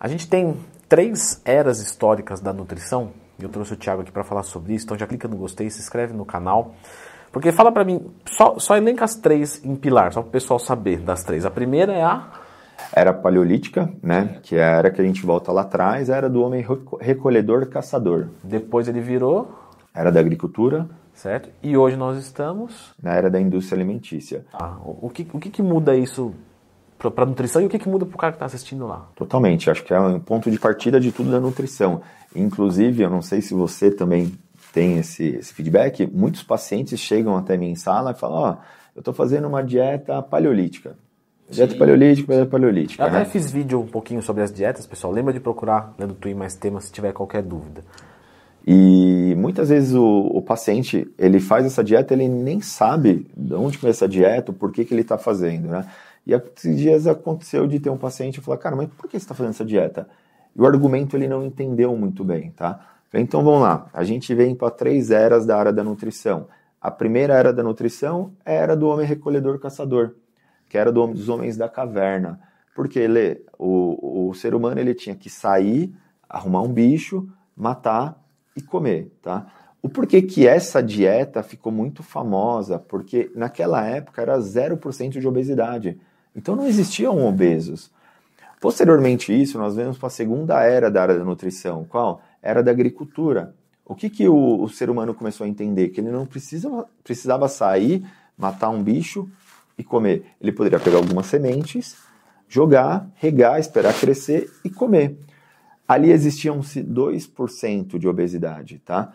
A gente tem três eras históricas da nutrição, e eu trouxe o Thiago aqui para falar sobre isso, então já clica no gostei, se inscreve no canal. Porque fala para mim, só, só elenca as três em pilar, só para o pessoal saber das três. A primeira é a era paleolítica, né? Que é a era que a gente volta lá atrás, era do homem recolhedor caçador. Depois ele virou era da agricultura. Certo. E hoje nós estamos na era da indústria alimentícia. Ah, o que, o que, que muda isso para a nutrição e o que, que muda para o cara que está assistindo lá? Totalmente. Acho que é um ponto de partida de tudo da nutrição. Inclusive, eu não sei se você também tem esse, esse feedback, muitos pacientes chegam até mim em sala e falam: Ó, oh, eu estou fazendo uma dieta paleolítica. Dieta paleolítica, dieta paleolítica. Eu né? até fiz vídeo um pouquinho sobre as dietas, pessoal. Lembra de procurar lendo Twin mais temas se tiver qualquer dúvida. E muitas vezes o, o, paciente ele faz essa dieta, ele nem sabe de onde veio essa dieta, por que, que ele está fazendo, né? E esses dias aconteceu de ter um paciente e falar, cara, mas por que você está fazendo essa dieta? E o argumento ele não entendeu muito bem, tá? Então vamos lá, a gente vem para três eras da área da nutrição. A primeira era da nutrição é era do homem recolhedor caçador, que era do, dos homens da caverna. Porque ele, o, o ser humano ele tinha que sair, arrumar um bicho, matar e comer, tá? O porquê que essa dieta ficou muito famosa? Porque naquela época era 0% de obesidade. Então não existiam obesos. Posteriormente isso, nós vemos para a segunda era da área da nutrição. Qual? Era da agricultura. O que, que o, o ser humano começou a entender? Que ele não precisa, precisava sair, matar um bicho e comer. Ele poderia pegar algumas sementes, jogar, regar, esperar crescer e comer. Ali existiam 2% de obesidade, tá?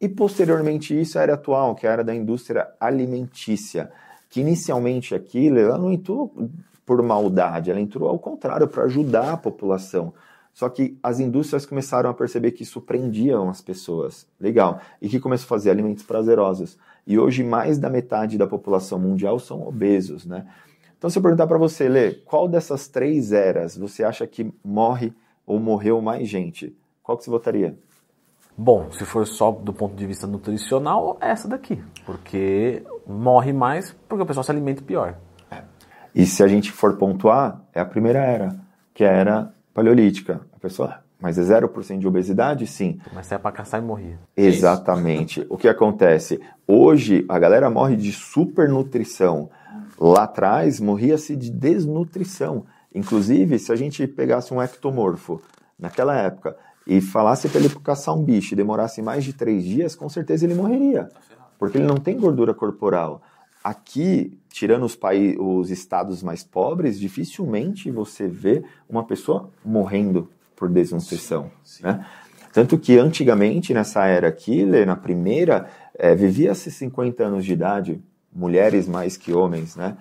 E posteriormente isso, a era atual, que é a área da indústria alimentícia, que inicialmente aquilo, ela não entrou por maldade, ela entrou ao contrário, para ajudar a população. Só que as indústrias começaram a perceber que isso prendia as pessoas. Legal. E que começou a fazer alimentos prazerosos. E hoje mais da metade da população mundial são obesos, né? Então se eu perguntar para você, Lê, qual dessas três eras você acha que morre ou morreu mais gente, qual que você votaria? Bom, se for só do ponto de vista nutricional, é essa daqui. Porque morre mais porque o pessoal se alimenta pior. É. E se a gente for pontuar, é a primeira era, que é a era paleolítica. A pessoa, mas é 0% de obesidade? Sim. Mas é para caçar e morrer. Exatamente. o que acontece? Hoje, a galera morre de supernutrição. Lá atrás, morria-se de desnutrição. Inclusive, se a gente pegasse um ectomorfo naquela época e falasse para ele caçar um bicho e demorasse mais de três dias, com certeza ele morreria, porque ele não tem gordura corporal. Aqui, tirando os, países, os estados mais pobres, dificilmente você vê uma pessoa morrendo por desnutrição. Sim, sim. Né? Tanto que antigamente, nessa era aqui, na primeira, é, vivia-se 50 anos de idade, mulheres mais que homens, né?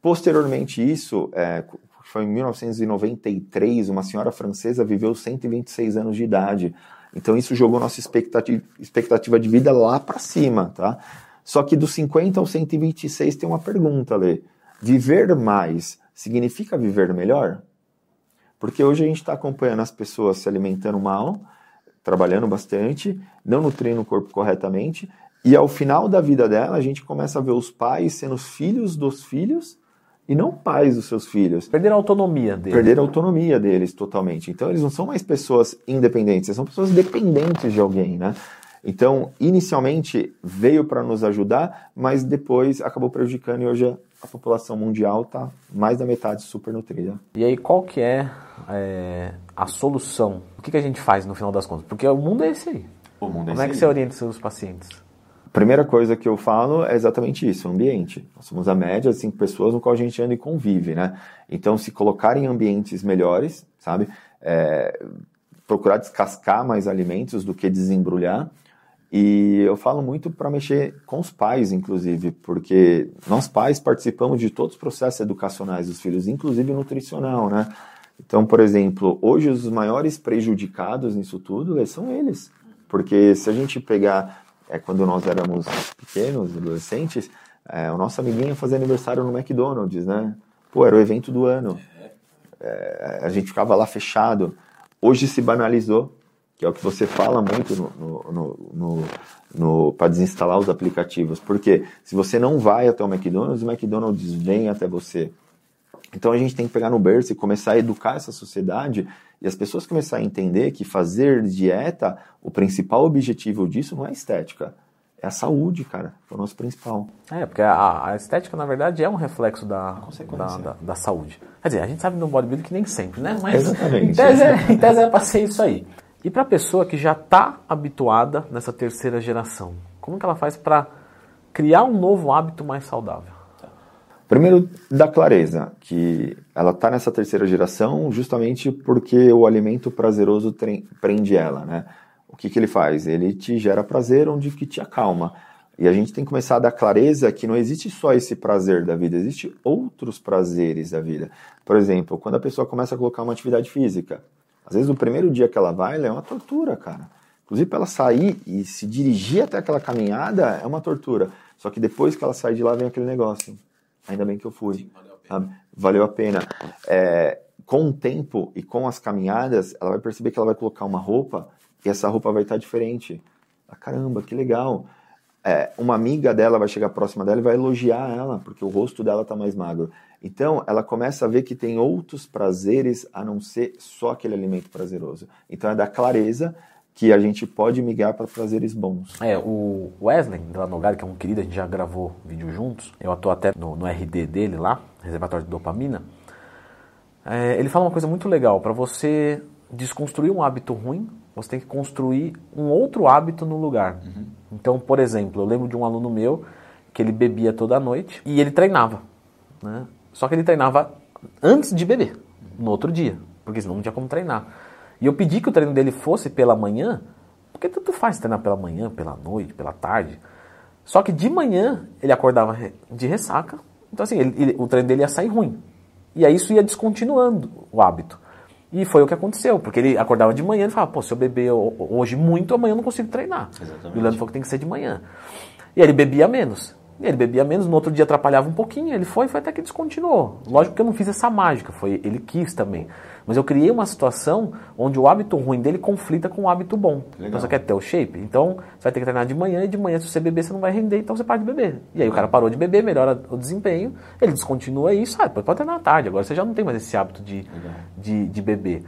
Posteriormente isso, é, foi em 1993, uma senhora francesa viveu 126 anos de idade. Então isso jogou nossa expectativa, expectativa de vida lá para cima, tá? Só que dos 50 aos 126 tem uma pergunta, Lê. Viver mais significa viver melhor? Porque hoje a gente está acompanhando as pessoas se alimentando mal, trabalhando bastante, não nutrindo o corpo corretamente, e ao final da vida dela a gente começa a ver os pais sendo os filhos dos filhos e não pais dos seus filhos. Perder a autonomia deles. Perder a autonomia deles totalmente. Então eles não são mais pessoas independentes, eles são pessoas dependentes de alguém, né? Então, inicialmente veio para nos ajudar, mas depois acabou prejudicando e hoje a população mundial está mais da metade supernutrida. E aí, qual que é, é a solução? O que, que, a gente faz no final das contas? Porque o mundo é esse aí. O mundo é Como é que você orienta seus pacientes? Primeira coisa que eu falo é exatamente isso, ambiente. Nós somos a média de cinco pessoas no qual a gente anda e convive, né? Então, se colocar em ambientes melhores, sabe? É, procurar descascar mais alimentos do que desembrulhar. E eu falo muito para mexer com os pais, inclusive, porque nós pais participamos de todos os processos educacionais dos filhos, inclusive nutricional, né? Então, por exemplo, hoje os maiores prejudicados nisso tudo são eles. Porque se a gente pegar é, quando nós éramos pequenos, adolescentes, é, o nosso amiguinho fazia aniversário no McDonald's, né? Pô, era o evento do ano. É, a gente ficava lá fechado. Hoje se banalizou, que é o que você fala muito no, no, no, no para desinstalar os aplicativos. Porque se você não vai até o McDonald's, o McDonald's vem até você. Então a gente tem que pegar no berço e começar a educar essa sociedade e as pessoas começarem a entender que fazer dieta, o principal objetivo disso não é estética, é a saúde, cara. É o nosso principal. É, porque a, a estética, na verdade, é um reflexo da, da, da, da, saúde. Quer dizer, a gente sabe no bodybuilding que nem sempre, né? Mas Exatamente. Em tese, é, em tese é pra ser isso aí. E para a pessoa que já está habituada nessa terceira geração, como que ela faz para criar um novo hábito mais saudável? Primeiro, da clareza, que ela está nessa terceira geração justamente porque o alimento prazeroso prende ela, né? O que, que ele faz? Ele te gera prazer onde que te acalma. E a gente tem que começar a dar clareza que não existe só esse prazer da vida, existe outros prazeres da vida. Por exemplo, quando a pessoa começa a colocar uma atividade física, às vezes o primeiro dia que ela vai, ela é uma tortura, cara. Inclusive para ela sair e se dirigir até aquela caminhada é uma tortura. Só que depois que ela sai de lá vem aquele negócio. Ainda bem que eu fui. Sim, valeu a pena. Valeu a pena. É, com o tempo e com as caminhadas, ela vai perceber que ela vai colocar uma roupa e essa roupa vai estar diferente. Ah, caramba, que legal. É, uma amiga dela vai chegar próxima dela e vai elogiar ela, porque o rosto dela está mais magro. Então, ela começa a ver que tem outros prazeres a não ser só aquele alimento prazeroso. Então, é da clareza que a gente pode migrar para prazeres bons. É, o Wesley Nogari, que é um querido, a gente já gravou vídeo juntos, eu atuo até no, no RD dele lá, reservatório de dopamina, é, ele fala uma coisa muito legal, para você desconstruir um hábito ruim, você tem que construir um outro hábito no lugar. Uhum. Então, por exemplo, eu lembro de um aluno meu que ele bebia toda noite e ele treinava, né? Só que ele treinava antes de beber, no outro dia, porque senão não tinha como treinar. E eu pedi que o treino dele fosse pela manhã, porque tanto faz treinar pela manhã, pela noite, pela tarde. Só que de manhã ele acordava de ressaca, então assim, ele, ele, o treino dele ia sair ruim. E aí isso ia descontinuando o hábito. E foi o que aconteceu, porque ele acordava de manhã e falava, pô, se eu beber hoje muito, amanhã eu não consigo treinar. Exatamente. E o Leandro falou que tem que ser de manhã. E aí ele bebia menos. Ele bebia menos, no outro dia atrapalhava um pouquinho, ele foi, foi até que descontinuou. Lógico que eu não fiz essa mágica, foi ele quis também. Mas eu criei uma situação onde o hábito ruim dele conflita com o hábito bom. Legal. Então você quer ter o shape? Então você vai ter que treinar de manhã e de manhã se você beber você não vai render, então você para de beber. E aí o cara parou de beber, melhora o desempenho, ele descontinua isso, ah, depois pode treinar à tarde, agora você já não tem mais esse hábito de, de, de beber.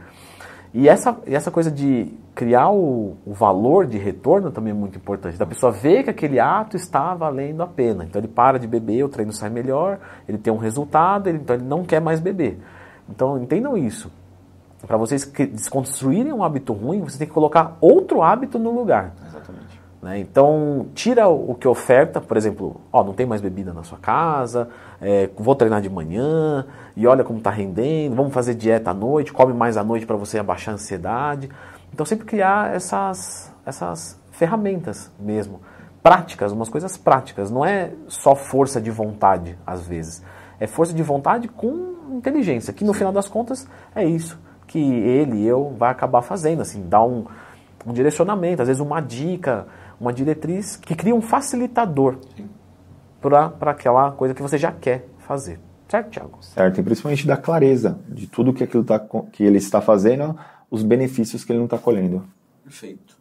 E essa, e essa coisa de criar o, o, valor de retorno também é muito importante. Da pessoa ver que aquele ato está valendo a pena. Então ele para de beber, o treino sai melhor, ele tem um resultado, ele, então ele não quer mais beber. Então entendam isso. Para vocês desconstruírem um hábito ruim, você tem que colocar outro hábito no lugar. Exatamente. Né? Então, tira o que oferta, por exemplo, ó, não tem mais bebida na sua casa, é, vou treinar de manhã, e olha como está rendendo, vamos fazer dieta à noite, come mais à noite para você abaixar a ansiedade. Então, sempre criar essas, essas ferramentas mesmo, práticas, umas coisas práticas. Não é só força de vontade, às vezes. É força de vontade com inteligência, que no final das contas é isso que ele e eu vai acabar fazendo, assim, dar um, um direcionamento, às vezes uma dica, uma diretriz que cria um facilitador para aquela coisa que você já quer fazer. Certo, Tiago? Certo, e principalmente da clareza de tudo que, aquilo tá, que ele está fazendo, os benefícios que ele não está colhendo. Perfeito.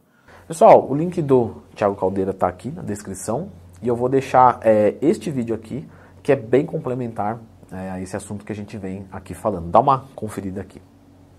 Pessoal, o link do Tiago Caldeira está aqui na descrição e eu vou deixar é, este vídeo aqui, que é bem complementar é, a esse assunto que a gente vem aqui falando. Dá uma conferida aqui.